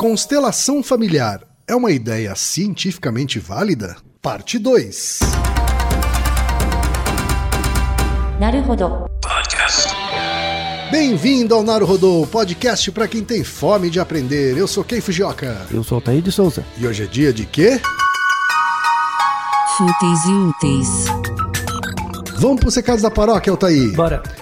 Constelação familiar é uma ideia cientificamente válida? Parte 2. Naruhodo. Podcast. Bem-vindo ao Naruhodo, podcast para quem tem fome de aprender. Eu sou Kei Fujioka. Eu sou Taí de Souza. E hoje é dia de quê? Fúteis e úteis. Vamos pro secados da paróquia, Altaí. Bora.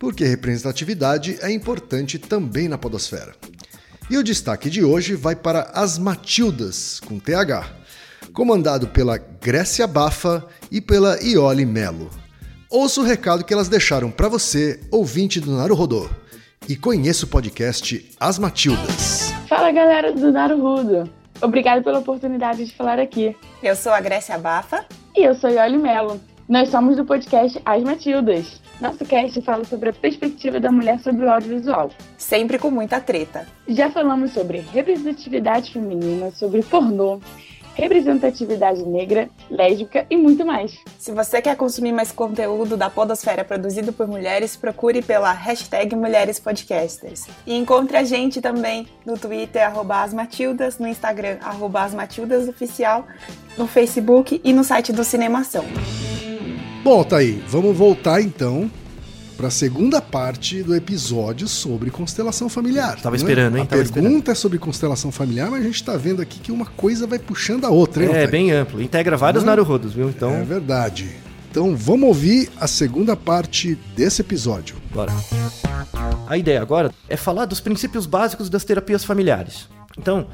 porque representatividade é importante também na podosfera. E o destaque de hoje vai para As Matildas, com TH, comandado pela Grécia Bafa e pela Iole Melo. Ouça o recado que elas deixaram para você, ouvinte do Naruhodô, e conheça o podcast As Matildas. Fala galera do Naruhodo! Obrigado pela oportunidade de falar aqui. Eu sou a Grécia Bafa. E eu sou Yoli Melo. Nós somos do podcast As Matildas. Nosso cast fala sobre a perspectiva da mulher sobre o audiovisual. Sempre com muita treta. Já falamos sobre representatividade feminina, sobre pornô, representatividade negra, lésbica e muito mais. Se você quer consumir mais conteúdo da Podosfera produzido por mulheres, procure pela hashtag Mulheres Podcasters. E encontre a gente também no Twitter, arroba asmatildas, no Instagram, arroba asmatildasoficial, no Facebook e no site do Cinemação. Bom, tá aí. Vamos voltar então para a segunda parte do episódio sobre constelação familiar. Tava né? esperando, hein? A Tava pergunta é sobre constelação familiar, mas a gente tá vendo aqui que uma coisa vai puxando a outra, hein? É, bem amplo. Integra vários Hum? Naruhodos, viu? Então, É verdade. Então vamos ouvir a segunda parte desse episódio. bora. A ideia agora é falar dos princípios básicos das terapias familiares. Então,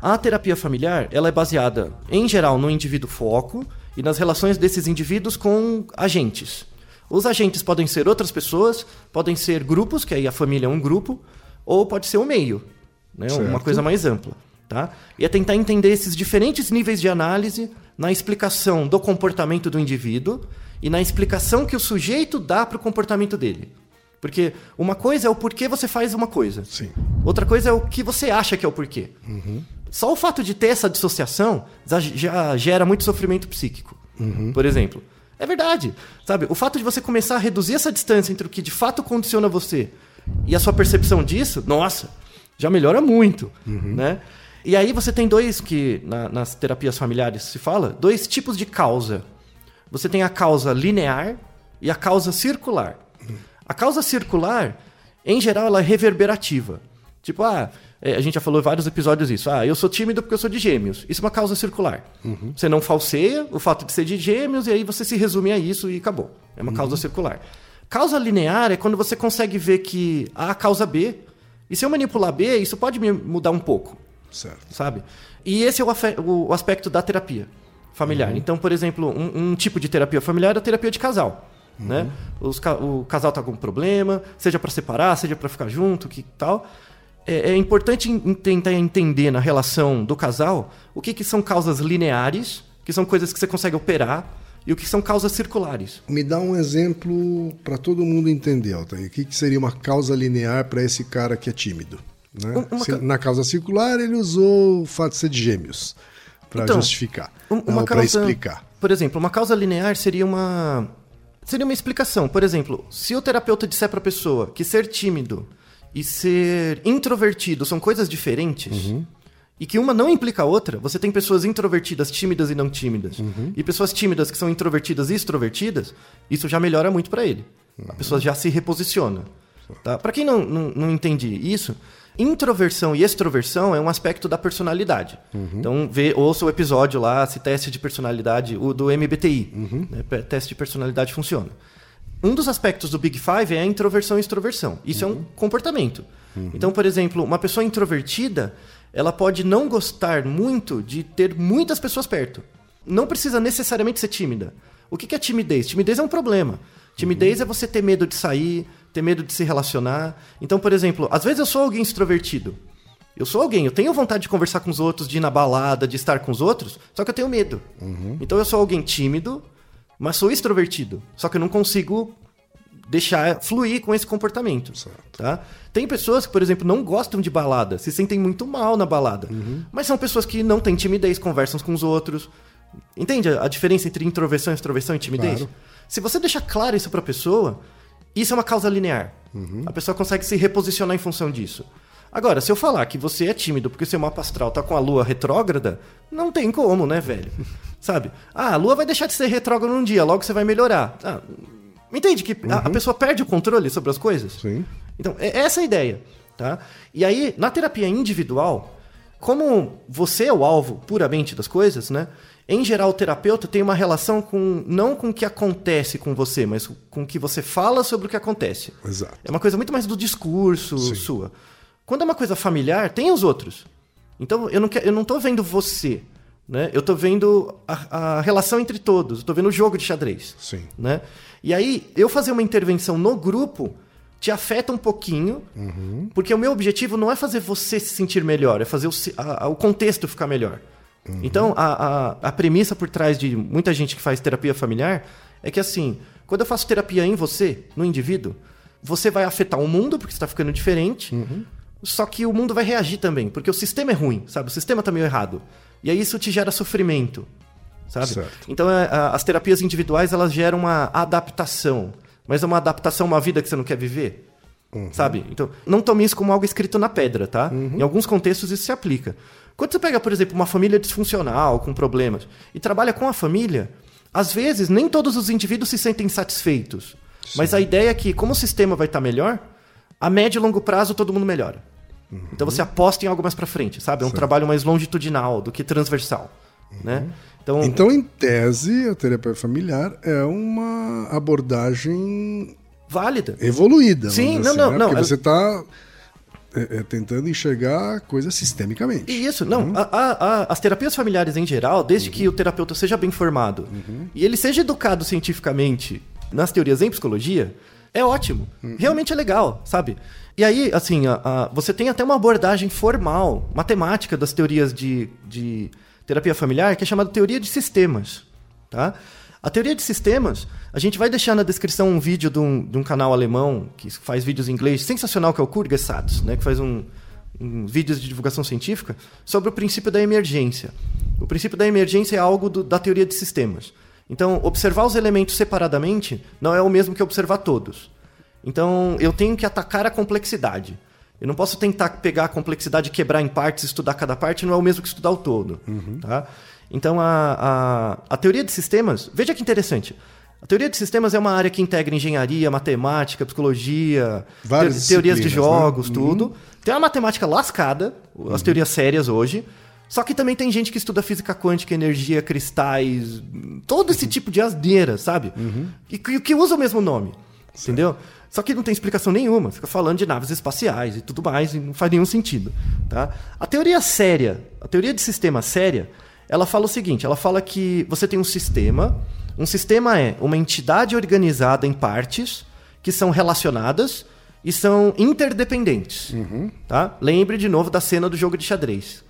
a terapia familiar, ela é baseada, em geral, no indivíduo foco e nas relações desses indivíduos com agentes. Os agentes podem ser outras pessoas, podem ser grupos, que aí a família é um grupo, ou pode ser o meio, né? uma coisa mais ampla. Tá? E é tentar entender esses diferentes níveis de análise na explicação do comportamento do indivíduo e na explicação que o sujeito dá para o comportamento dele. Porque uma coisa é o porquê você faz uma coisa. Sim. Outra coisa é o que você acha que é o porquê. Só o fato de ter essa dissociação já, gera muito sofrimento psíquico. Por exemplo. É verdade. Sabe? O fato de você começar a reduzir essa distância entre o que de fato condiciona você e a sua percepção disso, nossa, já melhora muito. Né? E aí você tem dois que na- nas terapias familiares se fala, dois tipos de causa. Você tem a causa linear e a causa circular. A causa circular, em geral, ela é reverberativa. Tipo, ah, a gente já falou em vários episódios isso. Ah, eu sou tímido porque eu sou de gêmeos. Isso é uma causa circular. Você não falseia o fato de ser de gêmeos e aí você se resume a isso e acabou. É uma causa circular. Causa linear é quando você consegue ver que há a causa B. E se eu manipular B, isso pode me mudar um pouco Certo. sabe? E esse é o, o- aspecto da terapia familiar. Então, por exemplo, um, um tipo de terapia familiar é a terapia de casal. Né? Os o casal tá com um problema, seja para separar, seja para ficar junto, que tal. É, é importante em- tentar entender na relação do casal o que, que são causas lineares, que são coisas que você consegue operar, e o que são causas circulares. Me dá um exemplo para todo mundo entender, Altair. O que, que seria uma causa linear para esse cara que é tímido? Né? Um- uma ca- Na causa circular, ele usou o fato de ser de gêmeos para Então, justificar, uma para causa, explicar. Por exemplo, uma causa linear seria uma seria uma explicação. Por exemplo, se o terapeuta disser para a pessoa que ser tímido e ser introvertido são coisas diferentes Uhum. e que uma não implica a outra, você tem pessoas introvertidas, tímidas e não tímidas, Uhum. e pessoas tímidas que são introvertidas e extrovertidas, isso já melhora muito para ele. Uhum. A pessoa já se reposiciona. Tá? Para quem não, não, não entende isso, introversão e extroversão é um aspecto da personalidade. Então, vê, ouça o episódio lá, esse teste de personalidade, o do MBTI. né? Pe- Teste de personalidade funciona. Um dos aspectos do Big Five é a introversão e extroversão. Isso é um comportamento. Então, por exemplo, uma pessoa introvertida, ela pode não gostar muito de ter muitas pessoas perto. Não precisa necessariamente ser tímida. O que que é timidez? Timidez é um problema. Timidez é você ter medo de sair, ter medo de se relacionar. Então, por exemplo, às vezes eu sou alguém extrovertido. Eu sou alguém, eu tenho vontade de conversar com os outros, de ir na balada, de estar com os outros, só que eu tenho medo. Então eu sou alguém tímido, mas sou extrovertido. Só que eu não consigo deixar fluir com esse comportamento. Tá? Tem pessoas que, por exemplo, não gostam de balada, se sentem muito mal na balada. Mas são pessoas que não têm timidez, conversam com os outros. Entende a a diferença entre introversão, extroversão e timidez? Claro. Se você deixar claro isso pra pessoa, isso é uma causa linear. A pessoa consegue se reposicionar em função disso. Agora, se eu falar que você é tímido porque seu mapa astral tá com a lua retrógrada, não tem como, né, velho? Sabe? Ah, a lua vai deixar de ser retrógrada um dia, logo você vai melhorar. Ah, entende que a- a pessoa perde o controle sobre as coisas? Sim. Então, é essa a ideia, tá? E aí, na terapia individual, como você é o alvo puramente das coisas, né? Em geral, o terapeuta tem uma relação com não com o que acontece com você, mas com o que você fala sobre o que acontece. Exato. É uma coisa muito mais do discurso sua. Quando é uma coisa familiar, tem os outros. Então, eu não, quero, eu não tô vendo você, né? Eu tô vendo a, a relação entre todos. Eu tô vendo o jogo de xadrez Sim. né? E aí, eu fazer uma intervenção no grupo te afeta um pouquinho, porque o meu objetivo não é fazer você se sentir melhor, é fazer o, a- a- o contexto ficar melhor. Então, a, a, a premissa por trás de muita gente que faz terapia familiar é que, assim, quando eu faço terapia em você, no indivíduo, você vai afetar o mundo, porque você está ficando diferente, só que o mundo vai reagir também, porque o sistema é ruim, sabe? O sistema tá meio errado. E aí isso te gera sofrimento, sabe? Certo. Então, é, as terapias individuais, elas geram uma adaptação. Mas é uma adaptação a uma vida que você não quer viver. Sabe? Então, não tome isso como algo escrito na pedra, tá? Em alguns contextos isso se aplica. Quando você pega, por exemplo, uma família disfuncional, com problemas, e trabalha com a família, às vezes nem todos os indivíduos se sentem satisfeitos. Mas a ideia é que, como o sistema vai estar melhor, a médio e longo prazo todo mundo melhora. Então você aposta em algo mais pra frente, sabe? É um trabalho mais longitudinal do que transversal, né? Então, Então, em tese, a terapia familiar é uma abordagem válida. evoluída. Sim, não, assim, não, né? não, Porque eu- você está tentando enxergar a coisa sistemicamente. Isso, não. a- a- a- as terapias familiares em geral, desde que o terapeuta seja bem formado e ele seja educado cientificamente nas teorias em psicologia, é ótimo. Realmente é legal, sabe? E aí, assim, a- a- você tem até uma abordagem formal, matemática das teorias de, de terapia familiar, que é chamada teoria de sistemas. Tá? A teoria de sistemas, a gente vai deixar na descrição um vídeo de um, de um canal alemão que faz vídeos em inglês sensacional, que é o Kurgesatz, né? que faz um, um vídeos de divulgação científica sobre o princípio da emergência. O princípio da emergência é algo do- da teoria de sistemas. Então, observar os elementos separadamente não é o mesmo que observar todos. Então, eu tenho que atacar a complexidade. Eu não posso tentar pegar a complexidade, quebrar em partes, estudar cada parte, não é o mesmo que estudar o todo. Tá? Então, a, a, a teoria de sistemas, veja que interessante. A teoria de sistemas é uma área que integra engenharia, matemática, psicologia, te- teorias de né? jogos, tudo. Tem uma matemática lascada, as teorias sérias hoje. Só que também tem gente que estuda física quântica, energia, cristais, todo esse tipo de asneira, sabe? E que, que usa o mesmo nome. Entendeu? Só que não tem explicação nenhuma. Fica falando de naves espaciais e tudo mais, e não faz nenhum sentido. Tá? A teoria séria, a teoria de sistema séria, ela fala o seguinte: ela fala que você tem um sistema. Um sistema é uma entidade organizada em partes que são relacionadas e são interdependentes. Tá? Lembre de novo da cena do jogo de xadrez.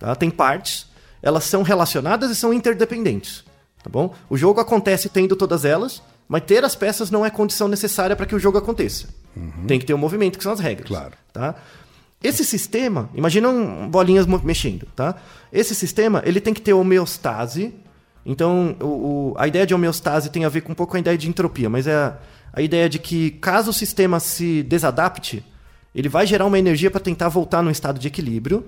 Tá? Tem partes, elas são relacionadas e são interdependentes. Tá bom? O jogo acontece tendo todas elas, mas ter as peças não é condição necessária para que o jogo aconteça. Tem que ter o movimento, que são as regras. Claro. Tá? Esse sistema, imagina um, bolinhas mexendo, tá? Esse sistema, ele tem que ter homeostase. Então, o, o- a ideia de homeostase tem a ver com um pouco a ideia de entropia, mas é a, a ideia de que caso o sistema se desadapte, ele vai gerar uma energia para tentar voltar num estado de equilíbrio,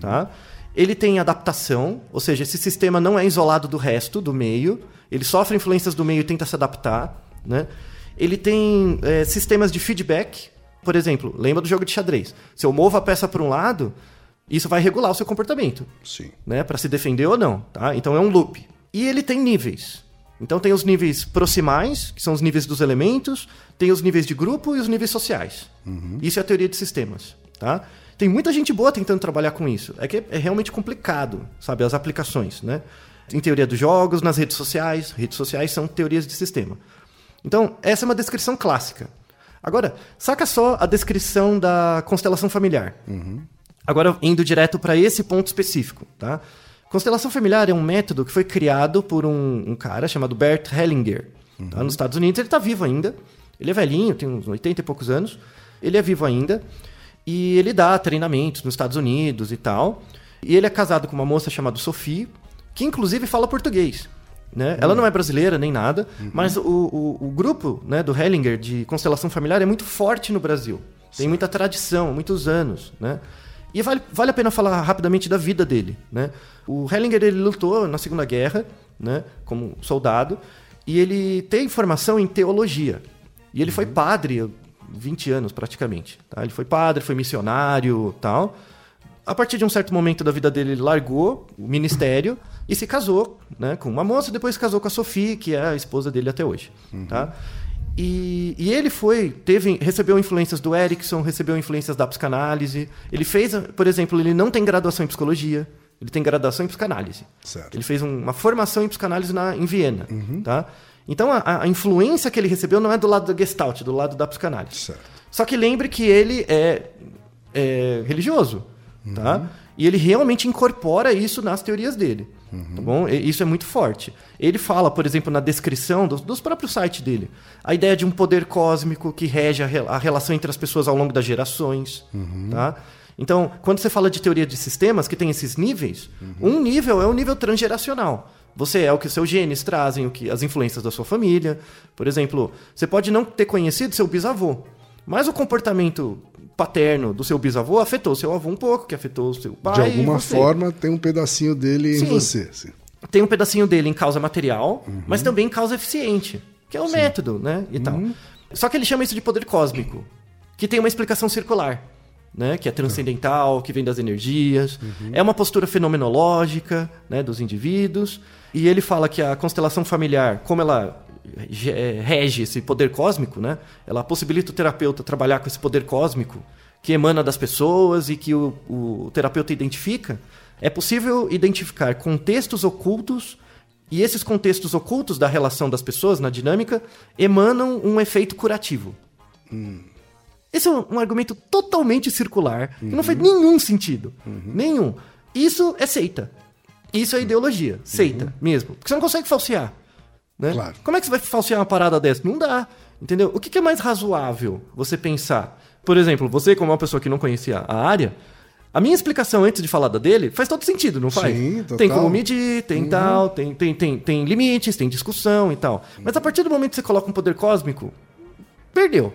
tá? Ele tem adaptação, ou seja, esse sistema não é isolado do resto, do meio, ele sofre influências do meio e tenta se adaptar, né? Ele tem é, sistemas de feedback, por exemplo, lembra do jogo de xadrez. Se eu movo a peça para um lado, isso vai regular o seu comportamento Sim. né, para se defender ou não, tá? Então é um loop. E ele tem níveis. Então tem os níveis proximais, que são os níveis dos elementos, tem os níveis de grupo e os níveis sociais. Isso é a teoria de sistemas, tá? Tem muita gente boa tentando trabalhar com isso. É que é realmente complicado, sabe, as aplicações, né? Em teoria dos jogos, nas redes sociais, redes sociais são teorias de sistema. Então, essa é uma descrição clássica. Agora, saca só a descrição da constelação familiar. Agora, indo direto para esse ponto específico, tá? Constelação familiar é um método que foi criado por um, um cara chamado Bert Hellinger, tá? nos Estados Unidos. Ele está vivo ainda. Ele é velhinho, tem uns 80 e poucos anos. Ele é vivo ainda. E ele dá treinamentos nos Estados Unidos e tal. E ele é casado com uma moça chamada Sophie, que inclusive fala português. Né? Ela não é brasileira nem nada, mas o, o, o grupo né, do Hellinger de constelação familiar é muito forte no Brasil. Tem muita tradição, muitos anos. Né? E vale, vale a pena falar rapidamente da vida dele. Né? O Hellinger ele lutou na Segunda Guerra né, como soldado e ele tem formação em teologia. E ele foi padre 20 anos praticamente. Tá? Ele foi padre, foi missionário tal. A partir de um certo momento da vida dele, ele largou o ministério e se casou né, com uma moça, depois se casou com a Sophie, que é a esposa dele até hoje. Tá? E, e ele foi, teve, recebeu influências do Erickson, recebeu influências da psicanálise. Ele fez, por exemplo, ele não tem graduação em psicologia, ele tem graduação em psicanálise. Certo. Ele fez um- uma formação em psicanálise na, em Viena. Tá? Então a, a influência que ele recebeu não é do lado da Gestalt, do lado da psicanálise. Certo. Só que lembre que ele é, é religioso, tá? E ele realmente incorpora isso nas teorias dele, tá bom? E Isso é muito forte. Ele fala, por exemplo, na descrição dos, dos próprios sites dele, a ideia de um poder cósmico que rege a, re- a relação entre as pessoas ao longo das gerações, tá? Então, quando você fala de teoria de sistemas que tem esses níveis, um nível é o nível transgeracional. Você é o que seus genes trazem, o que as influências da sua família. Por exemplo, você pode não ter conhecido seu bisavô, mas o comportamento paterno do seu bisavô afetou seu avô um pouco, que afetou o seu pai. De alguma forma, tem um pedacinho dele em Sim. você. assim. Tem um pedacinho dele em causa material, Uhum. mas também em causa eficiente, que é o método, né? E tal. Uhum. Só que ele chama isso de poder cósmico, que tem uma explicação circular. Né, que é transcendental, que vem das energias. Uhum. É uma postura fenomenológica né, dos indivíduos. E ele fala que a constelação familiar, como ela eh, rege esse poder cósmico, né, ela possibilita o terapeuta trabalhar com esse poder cósmico que emana das pessoas e que o, o terapeuta identifica. É possível identificar contextos ocultos e esses contextos ocultos da relação das pessoas na dinâmica emanam um efeito curativo. Esse é um, um argumento totalmente circular, que não faz nenhum sentido. Nenhum. Isso é seita. Isso é ideologia. Seita mesmo. Porque você não consegue falsear. Né? Claro. Como é que você vai falsear uma parada dessa? Não dá. Entendeu? O que, que é mais razoável você pensar? Por exemplo, você, como uma pessoa que não conhecia a área, a minha explicação antes de falar da dele faz todo sentido, não faz? Sim, total. Tem como medir, tem tal, tem, tem, tem, tem limites, tem discussão e tal. Mas a partir do momento que você coloca um poder cósmico, perdeu.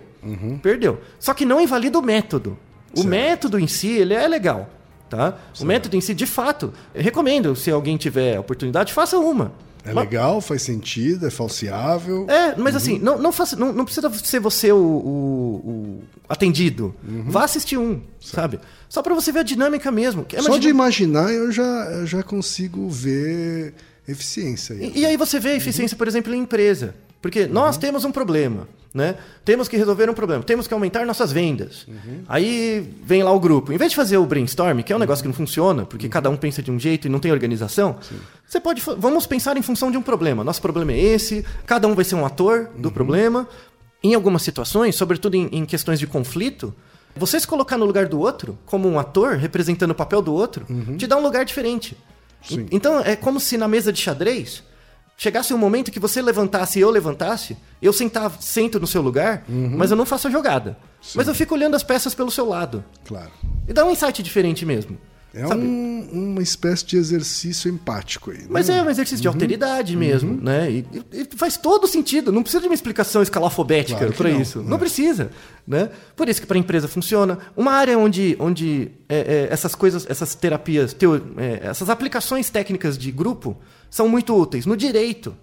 Perdeu. Só que não invalida o método. O Certo. método em si, ele é legal. Tá? O método em si, de fato, eu recomendo, se alguém tiver oportunidade, faça uma. É Uma- legal, faz sentido, é falseável. é, mas assim, não, não, faça, não, não precisa ser você o, o- o atendido. Vá assistir um, sabe? Só pra você ver a dinâmica mesmo. Que- Só imagina- de imaginar eu já, eu já consigo ver eficiência aí. E, e aí você vê a eficiência, por exemplo, em empresa. Porque nós temos um problema, né? Temos que resolver um problema, temos que aumentar nossas vendas. Aí vem lá o grupo. Em vez de fazer o brainstorm, que é um negócio que não funciona, porque cada um pensa de um jeito e não tem organização, você pode. Vamos pensar em função de um problema. Nosso problema é esse, cada um vai ser um ator do problema. Em algumas situações, sobretudo em, em questões de conflito, você se colocar no lugar do outro, como um ator representando o papel do outro, te dá um lugar diferente. Sim. Então é como se na mesa de xadrez chegasse um momento que você levantasse e eu levantasse, eu sentava, sento no seu lugar, mas eu não faço a jogada. Mas eu fico olhando as peças pelo seu lado. Claro. E dá um insight diferente mesmo. É um- uma espécie de exercício empático aí. né? Mas é um exercício de alteridade mesmo, né? E, e- faz todo sentido. Não precisa de uma explicação escalafobética Claro para não, isso. né? Não precisa, né? Por isso que para a empresa funciona. Uma área onde, onde é, é, essas coisas, essas terapias, teo- é, essas aplicações técnicas de grupo são muito úteis. No direito.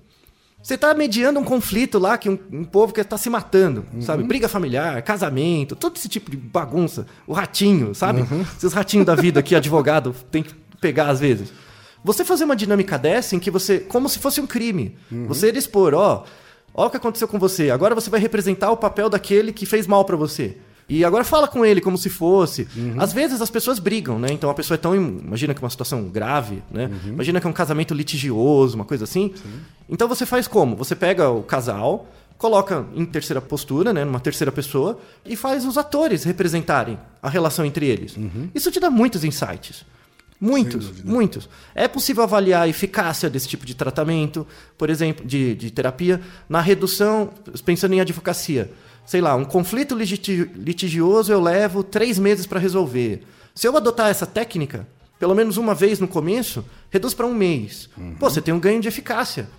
Você está mediando um conflito lá que um, um povo que está se matando, sabe? Briga familiar, casamento, todo esse tipo de bagunça. O ratinho, sabe? Esses ratinhos da vida que advogado tem que pegar às vezes. Você fazer uma dinâmica dessa em que você, como se fosse um crime, você expor, ó, ó o que aconteceu com você. Agora você vai representar o papel daquele que fez mal para você. E agora fala com ele como se fosse. Às vezes as pessoas brigam, né? Então a pessoa é tão. Imagina que é uma situação grave, né? Imagina que é um casamento litigioso, uma coisa assim. Então você faz como? Você pega o casal, coloca em terceira postura, né, numa terceira pessoa, e faz os atores representarem a relação entre eles. Isso te dá muitos insights. Muitos, muitos. É possível avaliar a eficácia desse tipo de tratamento, por exemplo, de, de terapia, na redução, pensando em advocacia. Sei lá, um conflito liti- litigioso eu levo três meses para resolver. Se eu adotar essa técnica, pelo menos uma vez no começo, reduz para um mês. Pô, você tem um ganho de eficácia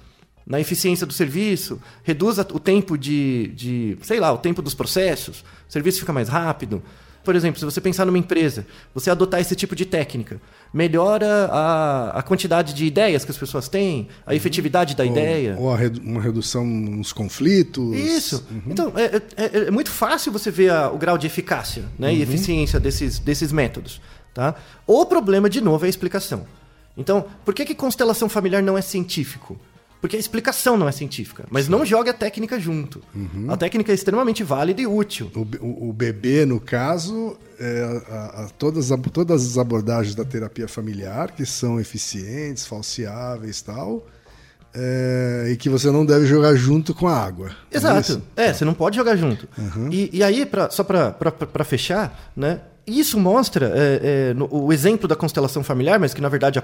na eficiência do serviço, reduz o tempo de, de, sei lá, o tempo dos processos, o serviço fica mais rápido. Por exemplo, se você pensar numa empresa, você adotar esse tipo de técnica, melhora a, a quantidade de ideias que as pessoas têm, a efetividade da ideia. Ou a redu- uma redução nos conflitos. Isso. Então, é, é- é- é muito fácil você ver a- o grau de eficácia né, e eficiência desses, desses métodos. Tá? O problema, de novo, é a explicação. Então, por que, que constelação familiar não é científico? Porque a explicação não é científica. Mas não joga a técnica junto. A técnica é extremamente válida e útil. O, o- o bebê, no caso, é a- a- todas, a- todas as abordagens da terapia familiar, que são eficientes, falseáveis e tal, é, e que você não deve jogar junto com a água. É Exato. isso? É, você não pode jogar junto. E, e aí, pra, só para fechar, né? Isso mostra é, é, no- o exemplo da constelação familiar, mas que na verdade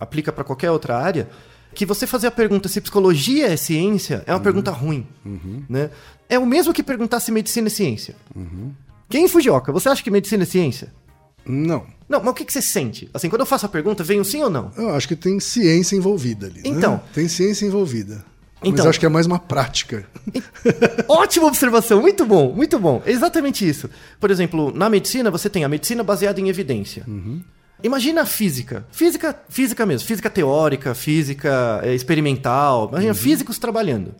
aplica para qualquer outra área, que você fazer a pergunta se psicologia é ciência é uma pergunta ruim. Né? É o mesmo que perguntar se medicina é ciência. Quem Fujioka, você acha que medicina é ciência? Não. Não, mas o que, que você sente? Assim, quando eu faço a pergunta, vem um sim ou não? Eu acho que tem ciência envolvida ali. né? Então. Tem ciência envolvida. Mas Então. acho que é mais uma prática. Ótima observação, muito bom, muito bom. Exatamente isso. Por exemplo, na medicina você tem a medicina baseada em evidência. Imagina a física. Física, física mesmo, física teórica, física eh, experimental. Imagina físicos trabalhando.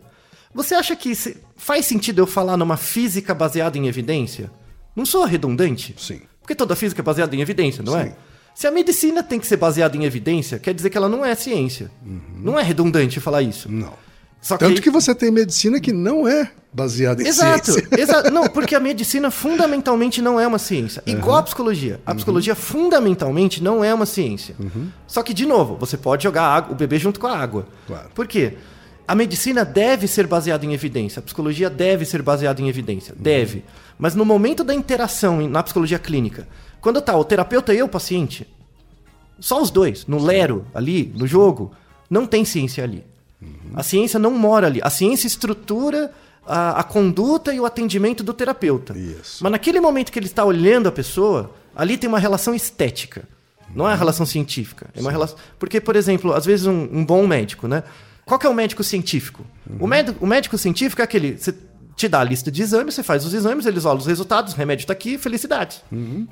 Você acha que faz sentido eu falar numa física baseada em evidência? Não sou redundante? Sim. Porque toda física é baseada em evidência, não Sim. é? Se a medicina tem que ser baseada em evidência, quer dizer que ela não é ciência. Não é redundante falar isso. Não. Só Tanto que você tem medicina que não é baseada em Exato, ciência. exato. Não, porque a medicina fundamentalmente não é uma ciência. Igual a psicologia. A psicologia fundamentalmente não é uma ciência. Só que, de novo, você pode jogar água- o bebê junto com a água. Claro. Por quê? A medicina deve ser baseada em evidência. A psicologia deve ser baseada em evidência. Deve. Mas no momento da interação na psicologia clínica, quando tá o terapeuta e o paciente, só os dois, no lero, ali, no jogo, não tem ciência ali. A ciência não mora ali. A ciência estrutura a, a conduta e o atendimento do terapeuta. Isso. Mas naquele momento que ele está olhando a pessoa, ali tem uma relação estética. Não é uma relação científica. É uma relação... Porque, por exemplo, às vezes um, um bom médico, né? Qual que é o médico científico? O, médico, o médico científico é aquele. Você te dá a lista de exames, você faz os exames, eles olham os resultados, o remédio está aqui, felicidades.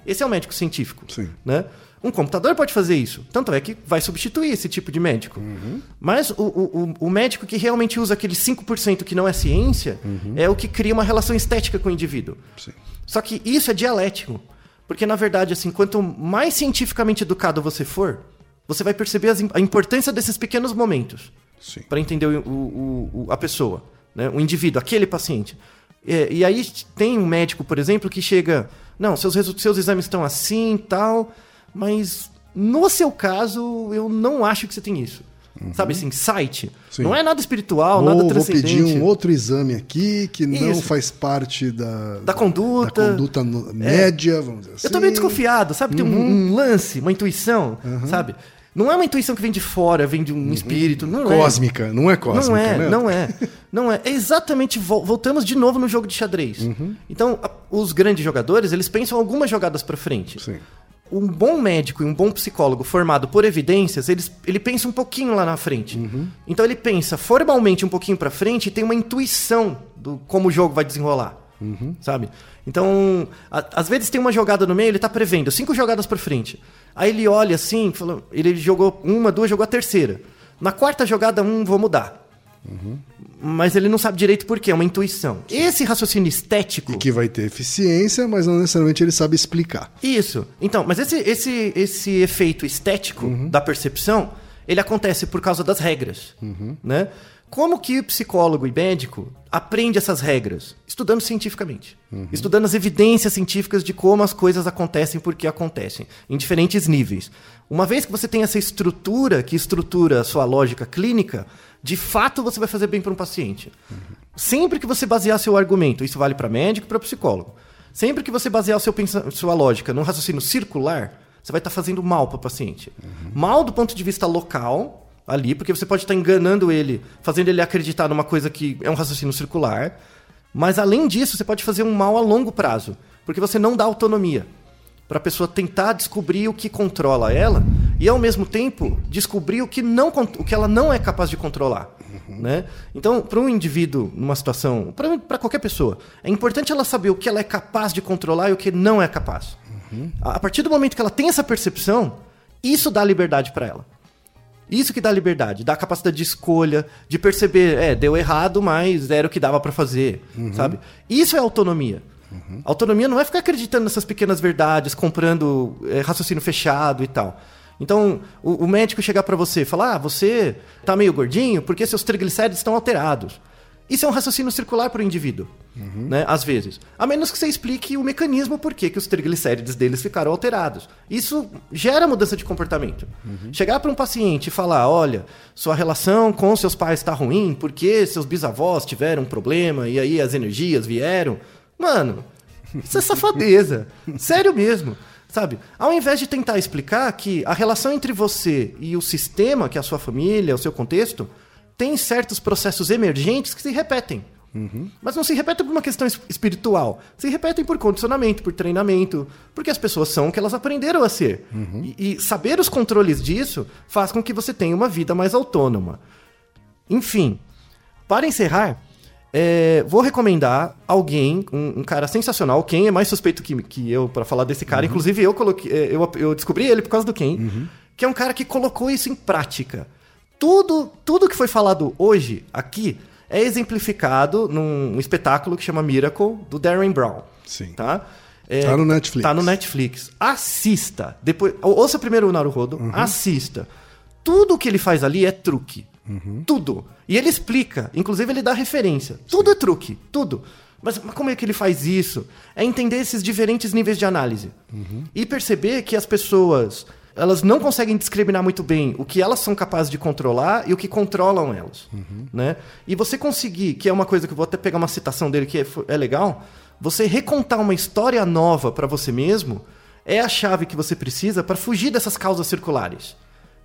Esse é o médico científico. Sim. Né? Um computador pode fazer isso. Tanto é que vai substituir esse tipo de médico. Mas o, o, o- médico que realmente usa aquele 5% que não é ciência é o que cria uma relação estética com o indivíduo. Sim. Só que isso é dialético. Porque, na verdade, assim, quanto mais cientificamente educado você for, você vai perceber as a importância desses pequenos momentos para entender o, a pessoa, né? o indivíduo, aquele paciente. É, e aí tem um médico, por exemplo, que chega, não, seus, seus exames estão assim e tal, mas no seu caso eu não acho que você tem isso. Sabe assim, site. Uhum. Sim. Não é nada espiritual, Ou nada vou transcendente. pedir um outro exame aqui que não Isso. faz parte da, Da conduta. da conduta no- média, vamos dizer assim. Eu tô meio desconfiado, sabe? Tem um, Uhum. um lance, uma intuição, sabe? Não é uma intuição que vem de fora, vem de um espírito. Não é. Cósmica, não é cósmica, Não é, né? não é. Não é. É exatamente. vol- Voltamos de novo no jogo de xadrez. Uhum. Então, a- os grandes jogadores, eles pensam algumas jogadas pra frente. Sim. Um bom médico e um bom psicólogo formado por evidências, eles, ele pensa um pouquinho lá na frente. Uhum. Então ele pensa formalmente um pouquinho pra frente e tem uma intuição do como o jogo vai desenrolar. Uhum. Sabe? Então, a- às vezes tem uma jogada no meio, ele tá prevendo cinco jogadas pra frente. Aí ele olha assim, fala, ele jogou uma, duas, jogou a terceira. Na quarta jogada, um, vou mudar. Mas ele não sabe direito por quê, é uma intuição. Esse raciocínio estético. E que vai ter eficiência, mas não necessariamente ele sabe explicar. Isso. Então, mas esse, esse, esse efeito estético da percepção, ele acontece por causa das regras, né? Como que psicólogo e médico aprende essas regras? Estudando cientificamente. Estudando as evidências científicas de como as coisas acontecem e por que acontecem, em diferentes níveis. Uma vez que você tem essa estrutura, que estrutura a sua lógica clínica, de fato você vai fazer bem para um paciente. Sempre que você basear seu argumento, isso vale para médico e para psicólogo. Sempre que você basear seu sua lógica num raciocínio circular, você vai estar fazendo mal para o paciente. Mal do ponto de vista local, ali, porque você pode estar enganando ele, fazendo ele acreditar numa coisa que é um raciocínio circular. Mas além disso, você pode fazer um mal a longo prazo, porque você não dá autonomia para a pessoa tentar descobrir o que controla ela e ao mesmo tempo descobrir o que não o que ela não é capaz de controlar, né? Então, para um indivíduo numa situação, para qualquer pessoa, é importante ela saber o que ela é capaz de controlar e o que não é capaz. A a partir do momento que ela tem essa percepção, isso dá liberdade para ela. Isso que dá liberdade, dá capacidade de escolha, de perceber, é, deu errado, mas era o que dava pra fazer, sabe? Isso é autonomia. Autonomia não é ficar acreditando nessas pequenas verdades, comprando é, raciocínio fechado e tal. Então, o, o médico chegar pra você e falar, ah, você tá meio gordinho porque seus triglicéridos estão alterados. Isso é um raciocínio circular para o indivíduo, né? Às vezes. A menos que você explique o mecanismo por que que os triglicéridos deles ficaram alterados. Isso gera mudança de comportamento. Chegar para um paciente e falar: olha, sua relação com seus pais está ruim porque seus bisavós tiveram um problema e aí as energias vieram. Mano, isso é safadeza. Sério mesmo. Sabe? Ao invés de tentar explicar que a relação entre você e o sistema, que é a sua família, o seu contexto, tem certos processos emergentes que se repetem. Mas não se repetem por uma questão es- espiritual. Se repetem por condicionamento, por treinamento, porque as pessoas são o que elas aprenderam a ser. E, e saber os controles disso faz com que você tenha uma vida mais autônoma. Enfim, para encerrar, é, vou recomendar alguém, um, um cara sensacional. Quem é mais suspeito que, que eu para falar desse cara? Inclusive, eu, coloquei, é, eu, eu descobri ele por causa do Ken, que é um cara que colocou isso em prática. Tudo, tudo que foi falado hoje aqui é exemplificado num espetáculo que chama Miracle, do Darren Brown. Sim. Tá? É, Tá no Netflix. Tá no Netflix. Assista. Depois, ou- ouça primeiro o Naruhodo, assista. Tudo que ele faz ali é truque. Tudo. E ele explica, inclusive ele dá referência. Tudo é truque, tudo. Mas, mas como é que ele faz isso? É entender esses diferentes níveis de análise. E perceber que as pessoas, elas não conseguem discriminar muito bem o que elas são capazes de controlar e o que controlam elas. Né? E você conseguir, que é uma coisa que eu vou até pegar uma citação dele que é, é legal, você recontar uma história nova para você mesmo é a chave que você precisa para fugir dessas causas circulares.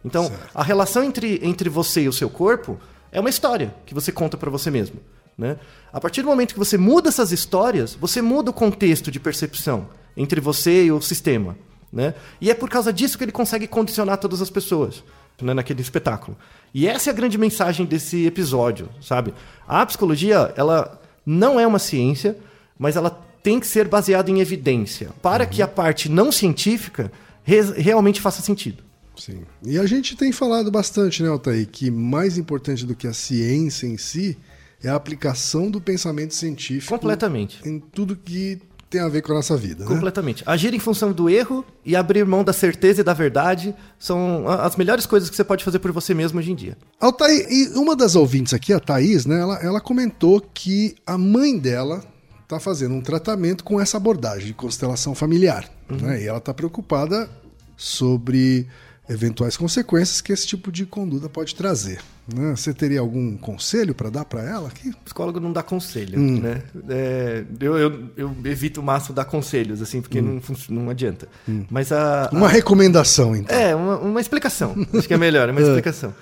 Então, a relação entre, entre você e o seu corpo é uma história que você conta para você mesmo. Né? A partir do momento que você muda essas histórias, você muda o contexto de percepção entre você e o sistema. Né? E é por causa disso que ele consegue condicionar todas as pessoas né, naquele espetáculo. E essa é a grande mensagem desse episódio, sabe? A psicologia, ela não é uma ciência, mas ela tem que ser baseada em evidência para que a parte não científica re- realmente faça sentido. Sim. E a gente tem falado bastante, né, Altair, que mais importante do que a ciência em si é a aplicação do pensamento científico Completamente. em tudo que tem a ver com a nossa vida, né? Completamente. Agir em função do erro e abrir mão da certeza e da verdade são as melhores coisas que você pode fazer por você mesmo hoje em dia. Altair, e uma das ouvintes aqui, a Thaís, né, ela, ela comentou que a mãe dela está fazendo um tratamento com essa abordagem de constelação familiar. Né, e ela está preocupada sobre eventuais consequências que esse tipo de conduta pode trazer. Né? Você teria algum conselho para dar para ela aqui? O psicólogo não dá conselho, né? É, eu, eu, eu evito o máximo dar conselhos, assim, porque não, fun- não adianta. Mas a, Uma recomendação, então. É, uma, uma explicação. Acho que é melhor, uma explicação.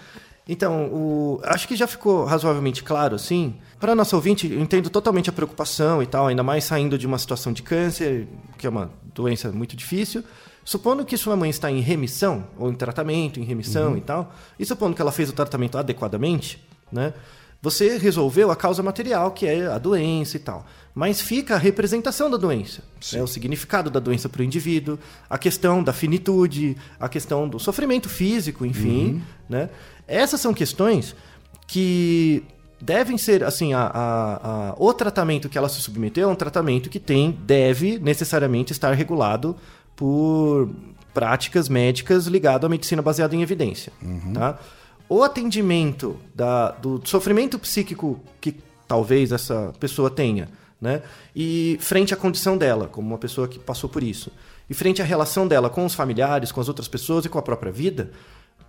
Então, o- acho que já ficou razoavelmente claro, assim. Para nosso ouvinte, eu entendo totalmente a preocupação e tal, ainda mais saindo de uma situação de câncer, que é uma doença muito difícil. Supondo que sua mãe está em remissão, ou em tratamento, em remissão e tal, e supondo que ela fez o tratamento adequadamente, né? Você resolveu a causa material, que é a doença e tal. Mas fica a representação da doença. né? O significado da doença para o indivíduo, a questão da finitude, a questão do sofrimento físico, enfim. Né? Essas são questões que devem ser, assim, a, a- a- o tratamento que ela se submeteu é um tratamento que tem, deve necessariamente estar regulado por práticas médicas ligado à medicina baseada em evidência. Tá? O atendimento da- do sofrimento psíquico que talvez essa pessoa tenha, né? E frente à condição dela, como uma pessoa que passou por isso, e frente à relação dela com os familiares, com as outras pessoas e com a própria vida,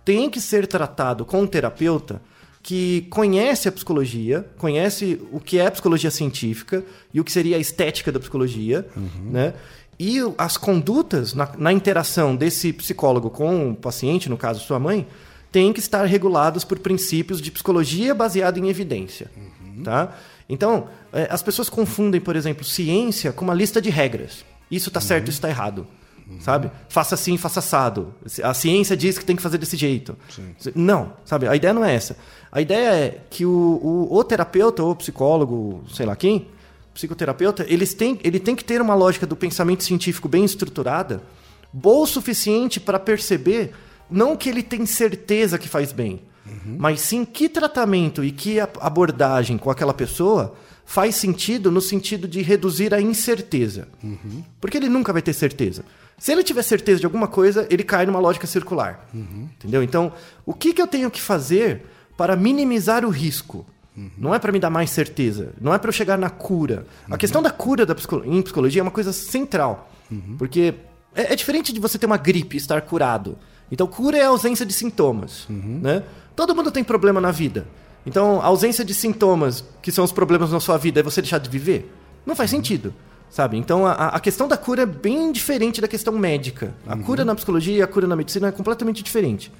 tem que ser tratado com um terapeuta que conhece a psicologia, conhece o que é a psicologia científica e o que seria a estética da psicologia, né? E as condutas na, na interação desse psicólogo com o paciente, no caso sua mãe, têm que estar reguladas por princípios de psicologia baseada em evidência, tá? Então, eh, as pessoas confundem, por exemplo, ciência com uma lista de regras. Isso está certo, isso está errado. Sabe? Faça assim, faça assado. A ciência diz que tem que fazer desse jeito. Não, sabe? A ideia não é essa. A ideia é que o, o, o terapeuta ou o psicólogo, sei lá quem, psicoterapeuta, eles têm, ele tem que ter uma lógica do pensamento científico bem estruturada, boa o suficiente para perceber não que ele tem certeza que faz bem, mas sim que tratamento e que abordagem com aquela pessoa faz sentido no sentido de reduzir a incerteza. Porque ele nunca vai ter certeza. Se ele tiver certeza de alguma coisa, ele cai numa lógica circular. Entendeu? Então, o que, que eu tenho que fazer para minimizar o risco? Não é para me dar mais certeza. Não é para eu chegar na cura. A questão da cura da psico- em psicologia é uma coisa central. Porque é, é diferente de você ter uma gripe e estar curado. Então, cura é a ausência de sintomas. Né? Todo mundo tem problema na vida. Então, a ausência de sintomas, que são os problemas na sua vida, é você deixar de viver? Não faz sentido. Sabe? Então, a, a questão da cura é bem diferente da questão médica. A cura na psicologia e a cura na medicina é completamente diferente.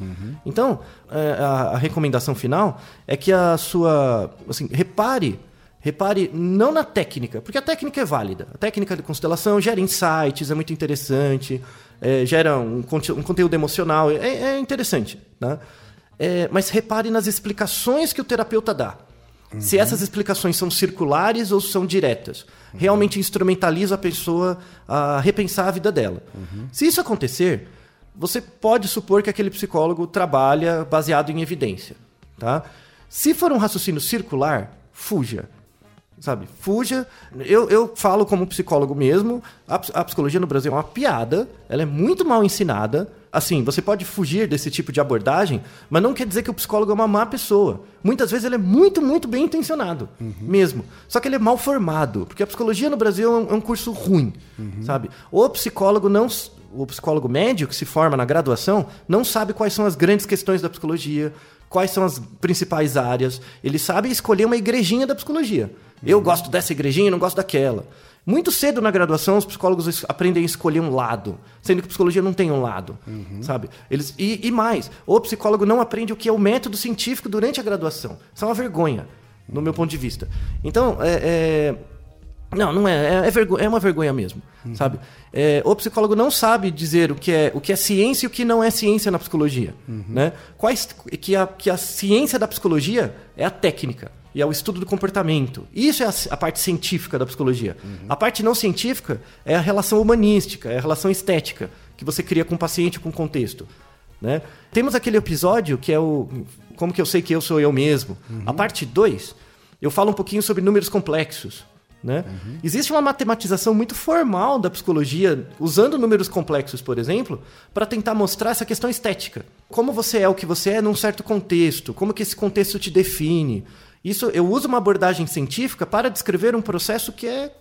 Então, é, a, a recomendação final é que a sua. Assim, repare. Repare não na técnica, porque a técnica é válida. A técnica de constelação gera insights, é muito interessante, é, gera um, conte- um conteúdo emocional, é, é interessante. Né? É, mas repare nas explicações que o terapeuta dá. Se essas explicações são circulares ou são diretas. Realmente instrumentaliza a pessoa a repensar a vida dela. Se isso acontecer, você pode supor que aquele psicólogo trabalha baseado em evidência. Tá? Se for um raciocínio circular, fuja. Sabe? Fuja. Eu, eu falo como psicólogo mesmo. A, a psicologia no Brasil é uma piada. Ela é muito mal ensinada. Assim, você pode fugir desse tipo de abordagem, mas não quer dizer que o psicólogo é uma má pessoa. Muitas vezes ele é muito, muito bem intencionado, mesmo. Só que ele é mal formado, porque a psicologia no Brasil é um, é um curso ruim, sabe? O psicólogo não, o psicólogo médio que se forma na graduação não sabe quais são as grandes questões da psicologia, quais são as principais áreas. Ele sabe escolher uma igrejinha da psicologia. Eu gosto dessa igrejinha não gosto daquela. Muito cedo na graduação, os psicólogos aprendem a escolher um lado, sendo que a psicologia não tem um lado, sabe? Eles, e, e mais, o psicólogo não aprende o que é o método científico durante a graduação. Isso é uma vergonha, no meu ponto de vista. Então, é, é, não, não é. É, é, vergo- é uma vergonha mesmo, sabe? É, o psicólogo não sabe dizer o que, é, o que é ciência e o que não é ciência na psicologia. Né? Quais, que, a, que a ciência da psicologia é a técnica e é o estudo do comportamento. Isso é a, a parte científica da psicologia. A parte não científica é a relação humanística, é a relação estética que você cria com o paciente, com o contexto. Né? Temos aquele episódio que é o Como que eu sei que eu sou eu mesmo? A parte 2, eu falo um pouquinho sobre números complexos. Né? Existe uma matematização muito formal da psicologia, usando números complexos, por exemplo, para tentar mostrar essa questão estética. Como você é o que você é num certo contexto, como que esse contexto te define. Isso eu uso uma abordagem científica para descrever um processo que é,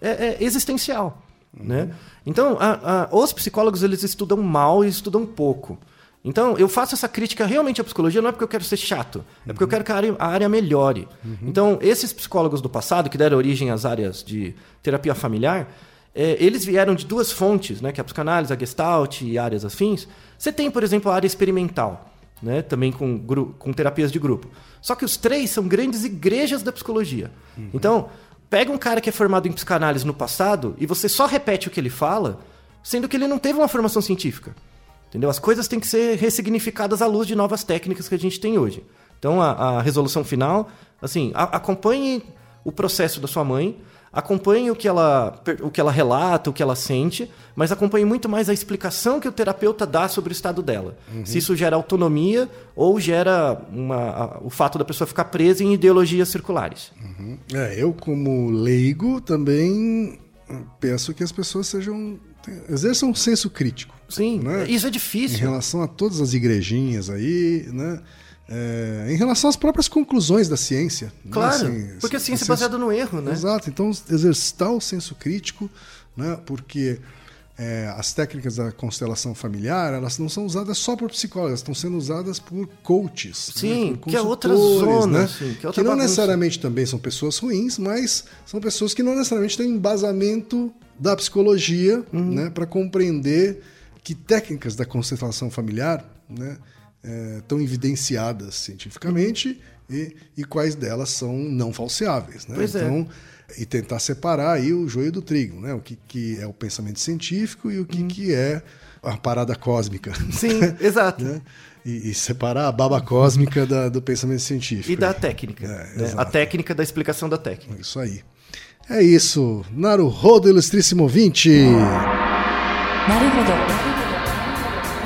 é, é existencial. Né? Então, a- a- os psicólogos eles estudam mal e estudam pouco. Então, eu faço essa crítica realmente à psicologia não é porque eu quero ser chato, é porque eu quero que a área, a área melhore. Então, esses psicólogos do passado, que deram origem às áreas de terapia familiar, eh, eles vieram de duas fontes, né, que é a psicanálise, a gestalt e áreas afins. Você tem, por exemplo, a área experimental, né, também com, com terapias de grupo. Só que os três são grandes igrejas da psicologia. Então, pega um cara que é formado em psicanálise no passado e você só repete o que ele fala, sendo que ele não teve uma formação científica. Entendeu? As coisas têm que ser ressignificadas à luz de novas técnicas que a gente tem hoje. Então, a, a resolução final, assim, a- acompanhe o processo da sua mãe, acompanhe o que, ela, o que ela relata, o que ela sente, mas acompanhe muito mais a explicação que o terapeuta dá sobre o estado dela. Se isso gera autonomia ou gera uma, a- o fato da pessoa ficar presa em ideologias circulares. É, eu como leigo também penso que as pessoas sejam exerçam um senso crítico. Sim, né? isso é Em difícil. relação a todas as igrejinhas aí, né? É, em relação às próprias conclusões da ciência. né? Claro, Assim, porque a ciência é baseada no erro, né? Exato, então exercitar o senso crítico, né? Porque é, as técnicas da constelação familiar, elas não são usadas só por psicólogos, estão sendo usadas por coaches. Sim, né, por que é outra consultores, zona, né? que é outra que não bagunça. necessariamente também são pessoas ruins, mas são pessoas que não necessariamente têm embasamento da psicologia Uhum. né, para compreender que técnicas da constelação familiar né, é, tão evidenciadas cientificamente e, e, quais delas são não falseáveis. Né? É. então, é. E tentar separar aí o joio do trigo, né? o que, que é o pensamento científico e o que, hum. que é a parada cósmica. Sim, né? exato. né? e, e, separar a baba cósmica da, do pensamento científico. E da técnica. É, né? A técnica da explicação da técnica. Isso aí. É isso. Naruhodo, ilustríssimo ouvinte. Naruhodo.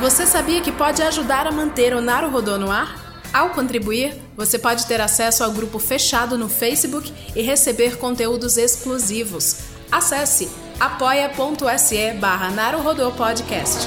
Você sabia que pode ajudar a manter o Naruhodô no ar? Ao contribuir, você pode ter acesso ao grupo fechado no Facebook e receber conteúdos exclusivos. Acesse apoia.se barra Podcast.